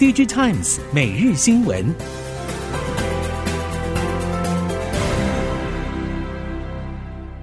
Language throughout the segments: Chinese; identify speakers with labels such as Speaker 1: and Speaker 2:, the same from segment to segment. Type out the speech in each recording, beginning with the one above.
Speaker 1: DigiTimes 每日新闻。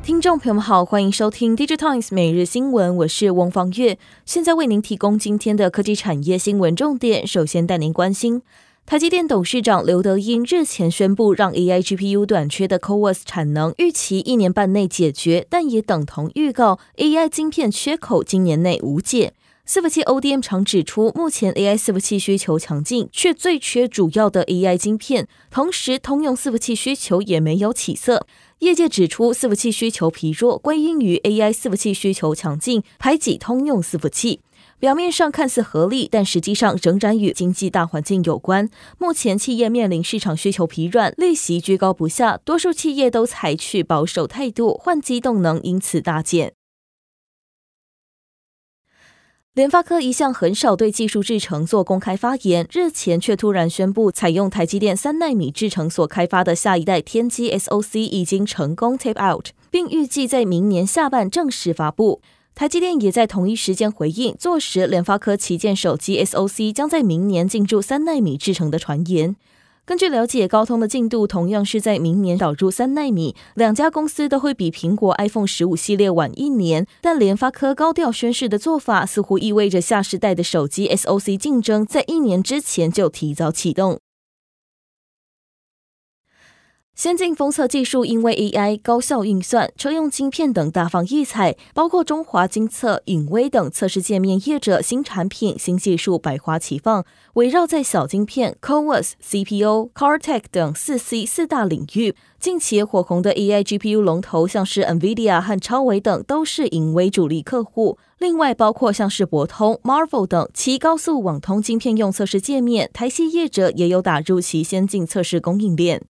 Speaker 2: 听众朋友们好，欢迎收听 DigiTimes 每日新闻，我是翁方月，现在为您提供今天的科技产业新闻重点。首先带您关心，台积电董事长刘德音日前宣布，让 AI GPU 短缺的 CoWoS 产能预期一年半内解决，但也等同预告 AI 晶片缺口今年内无解。伺服器 ODM 厂指出，目前 AI 伺服器需求强劲，却最缺主要的 AI 晶片，同时通用伺服器需求也没有起色。业界指出，伺服器需求疲弱，归因于 AI 伺服器需求强劲，排挤通用伺服器。表面上看似合理，但实际上仍然与经济大环境有关。目前企业面临市场需求疲软，利息居高不下，多数企业都采取保守态度，换机动能因此大减。联发科一向很少对技术制程做公开发言，日前却突然宣布，采用台积电三纳米制程所开发的下一代天玑 SoC 已经成功 tape out，并预计在明年下半正式发布。台积电也在同一时间回应，坐实联发科旗舰手机 SoC 将在明年进驻三纳米制程的传言。根据了解，高通的进度同样是在明年导入三纳米，两家公司都会比苹果 iPhone 十五系列晚一年。但联发科高调宣誓的做法，似乎意味着下世代的手机 SoC 竞争在一年之前就提早启动。先进封测技术因为 AI 高效运算、车用晶片等大放异彩，包括中华精测、颖崴等测试界面业者新产品、新技术百花齐放。围绕在小晶片、CoWoS、CPU、cartec 等四 C 四大领域，近期火红的 AI GPU 龙头，像是 NVIDIA 和超维等，都是影威主力客户。另外，包括像是博通、Marvell 等其高速网通晶片用测试界面，台系业者也有打入其先进测试供应链。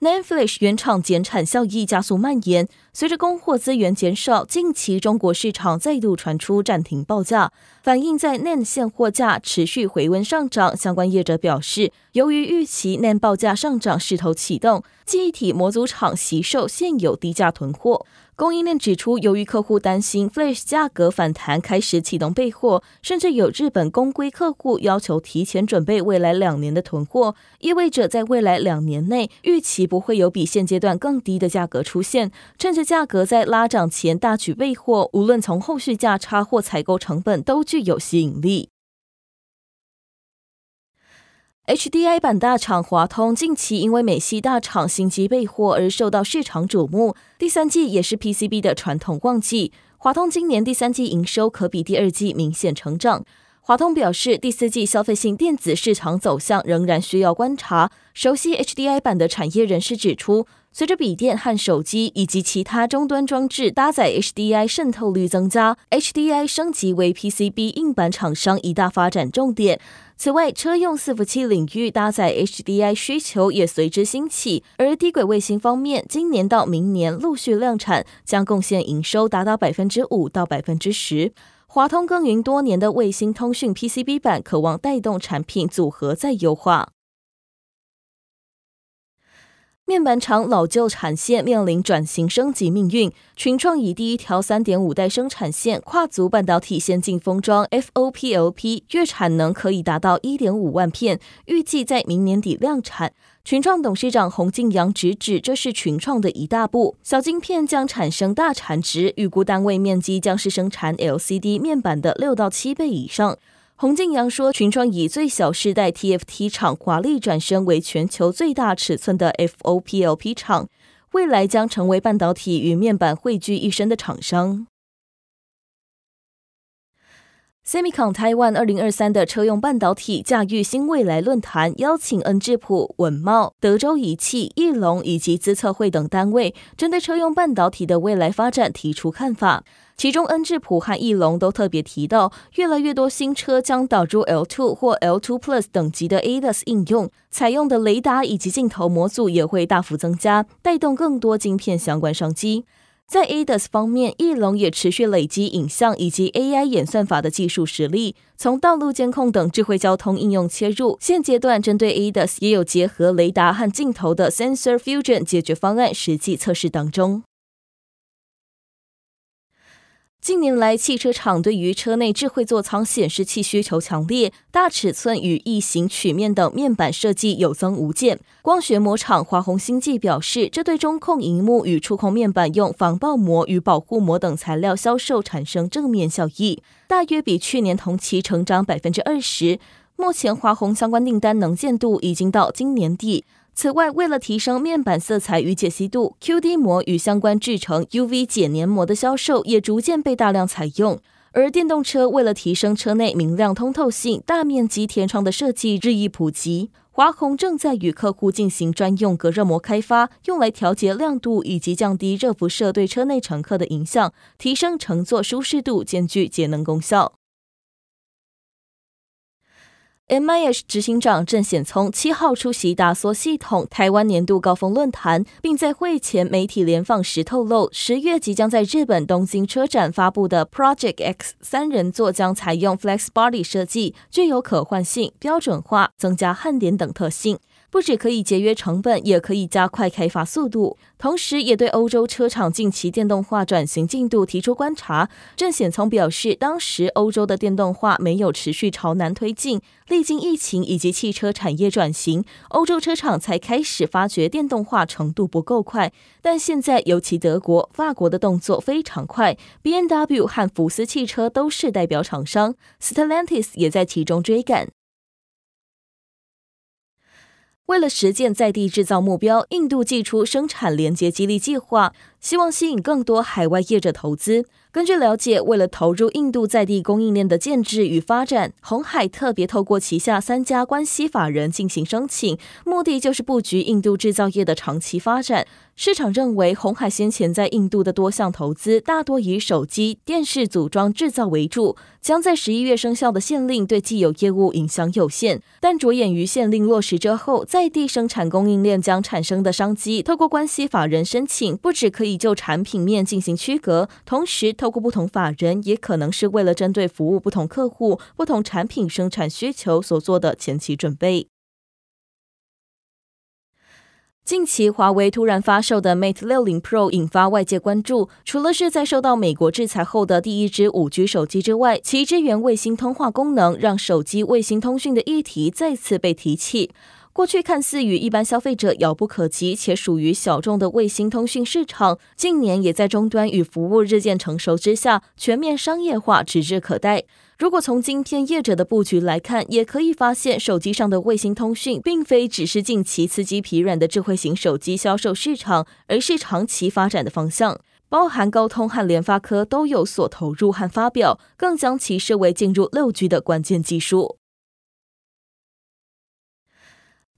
Speaker 2: NAND Flash 原厂减产效益加速蔓延，随着供货资源减少，近期中国市场再度传出暂停报价，反映在 NAND 现货价持续回温上涨。相关业者表示，由于预期 NAND 报价上涨势头启动，记忆体模组厂惜售现有低价囤货。供应链指出，由于客户担心 Flash 价格反弹，开始启动备货，甚至有日本公规客户要求提前准备未来两年的囤货，意味着在未来两年内，预期不会有比现阶段更低的价格出现。趁着价格在拉涨前大举备货，无论从后续价差或采购成本都具有吸引力。HDI 板大厂华通近期因为美系大厂心急备货而受到市场瞩目。第三季也是 PCB 的传统旺季，华通今年第三季营收可比第二季明显成长。华通表示，第四季消费性电子市场走向仍然需要观察。熟悉 HDI 板的产业人士指出，随着笔电和手机以及其他终端装置搭载 HDI 渗透率增加，HDI 升级为 PCB 硬板厂商一大发展重点。此外，车用伺服器领域搭载 HDI 需求也随之兴起。而低轨卫星方面，今年到明年陆续量产，将贡献营收达到百分之五到百分之十。华通耕耘多年的卫星通讯 PCB 板，渴望带动产品组合再优化。面板厂老旧产线面临转型升级命运，群创以第一条三点五代生产线跨足半导体先进封装 FOPLP，月产能可以达到一点五万片，预计在明年底量产。群创董事长洪敬阳直指，这是群创的一大步，小晶片将产生大产值，预估单位面积将是生产 LCD 面板的六到七倍以上。洪敬阳说，群创以最小世代 TFT 厂华丽转身为全球最大尺寸的 FOPLP 厂，未来将成为半导体与面板汇聚一身的厂商。Semicon Taiwan 二零二三的车用半导体驾驭新未来论坛邀请恩智浦、稳茂、德州仪器、翼龙以及资策会等单位，针对车用半导体的未来发展提出看法。其中恩智浦和翼龙都特别提到，越来越多新车将导入 L2 或 L2 Plus 等级的 ADAS 应用，采用的雷达以及镜头模组也会大幅增加，带动更多晶片相关商机。在 ADAS 方面，翼龙也持续累积影像以及 AI 演算法的技术实力，从道路监控等智慧交通应用切入。现阶段针对 ADAS 也有结合雷达和镜头的 Sensor Fusion 解决方案实际测试当中。近年来，汽车厂对于车内智慧座舱显示器需求强烈，大尺寸与异形曲面等面板设计有增无减。光学膜厂华虹星际表示，这对中控荧幕与触控面板用防爆膜与保护膜等材料销售产生正面效益，大约比去年同期成长百分之二十。目前华虹相关订单能见度已经到今年底。此外，为了提升面板色彩与解析度，QD 膜与相关制成 UV 解黏膜的销售也逐渐被大量采用。而电动车为了提升车内明亮通透性，大面积天窗的设计日益普及。华虹正在与客户进行专用隔热膜开发，用来调节亮度以及降低热辐射对车内乘客的影响，提升乘坐舒适度，兼具节能功效。MIH 执行长郑显聪七号出席达索系统台湾年度高峰论坛，并在会前媒体联访时透露，十月即将在日本东京车展发布的 Project X 三人座将采用 Flex Body 设计，具有可换性、标准化、增加焊点等特性。不止可以节约成本，也可以加快开发速度，同时也对欧洲车厂近期电动化转型进度提出观察。郑显聪表示，当时欧洲的电动化没有持续朝南推进，历经疫情以及汽车产业转型，欧洲车厂才开始发觉电动化程度不够快。但现在，尤其德国、法国的动作非常快，BMW 和福斯汽车都是代表厂商，Stellantis 也在其中追赶。为了实践在地制造目标，印度祭出生产连结激励计划，希望吸引更多海外业者投资。根据了解，为了投入印度在地供应链的建制与发展，鸿海特别透过旗下三家关系法人进行申请，目的就是布局印度制造业的长期发展。市场认为，红海先前在印度的多项投资大多以手机、电视组装制造为主，将在十一月生效的限令对既有业务影响有限。但着眼于限令落实之后，在地生产供应链将产生的商机，透过关系法人申请，不只可以就产品面进行区隔，同时透过不同法人，也可能是为了针对服务不同客户、不同产品生产需求所做的前期准备。近期，华为突然发售的 Mate 六零 Pro 引发外界关注，除了是在受到美国制裁后的第一支五 G 手机之外，其支援卫星通话功能，让手机卫星通讯的议题再次被提起。过去看似与一般消费者遥不可及且属于小众的卫星通讯市场，近年也在终端与服务日渐成熟之下，全面商业化指日可待。如果从晶片业者的布局来看，也可以发现手机上的卫星通讯，并非只是近期刺激疲软的智慧型手机销售市场，而是长期发展的方向。包含高通和联发科都有所投入和发表，更将其视为进入六 G 的关键技术。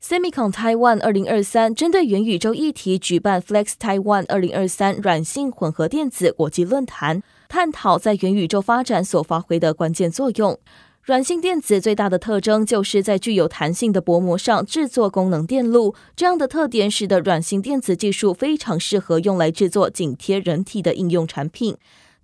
Speaker 2: Semicon Taiwan 二零二三针对元宇宙议题举办 Flex Taiwan 二零二三软性混合电子国际论坛，探讨在元宇宙发展所发挥的关键作用。软性电子最大的特征就是在具有弹性的薄膜上制作功能电路，这样的特点使得软性电子技术非常适合用来制作紧贴人体的应用产品。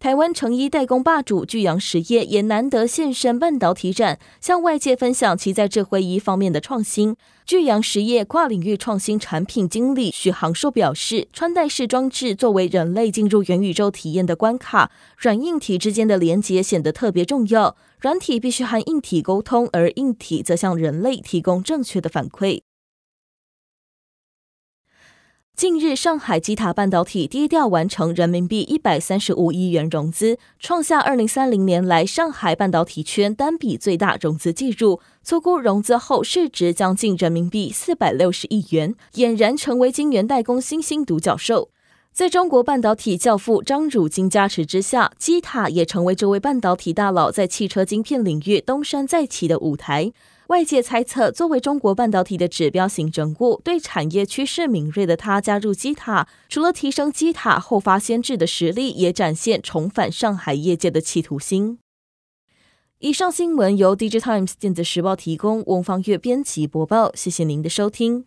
Speaker 2: 台湾成衣代工霸主巨阳实业也难得现身半导体展，向外界分享其在智慧衣方面的创新。巨阳实业跨领域创新产品经理许航硕表示，穿戴式装置作为人类进入元宇宙体验的关卡，软硬体之间的连接显得特别重要。软体必须和硬体沟通，而硬体则向人类提供正确的反馈。近日，上海基塔半导体低调完成人民币一百三十五亿元融资，创下二零三零年来上海半导体圈单笔最大融资记录。粗估融资后市值将近人民币四百六十亿元，俨然成为晶圆代工新兴独角兽。在中国半导体教父张汝京加持之下，基塔也成为这位半导体大佬在汽车晶片领域东山再起的舞台。外界猜测，作为中国半导体的指标性人物，对产业趋势敏锐的他加入基塔，除了提升基塔后发先至的实力，也展现重返上海业界的企图心。以上新闻由 DigiTimes 电子时报提供，翁方月编辑播报，谢谢您的收听。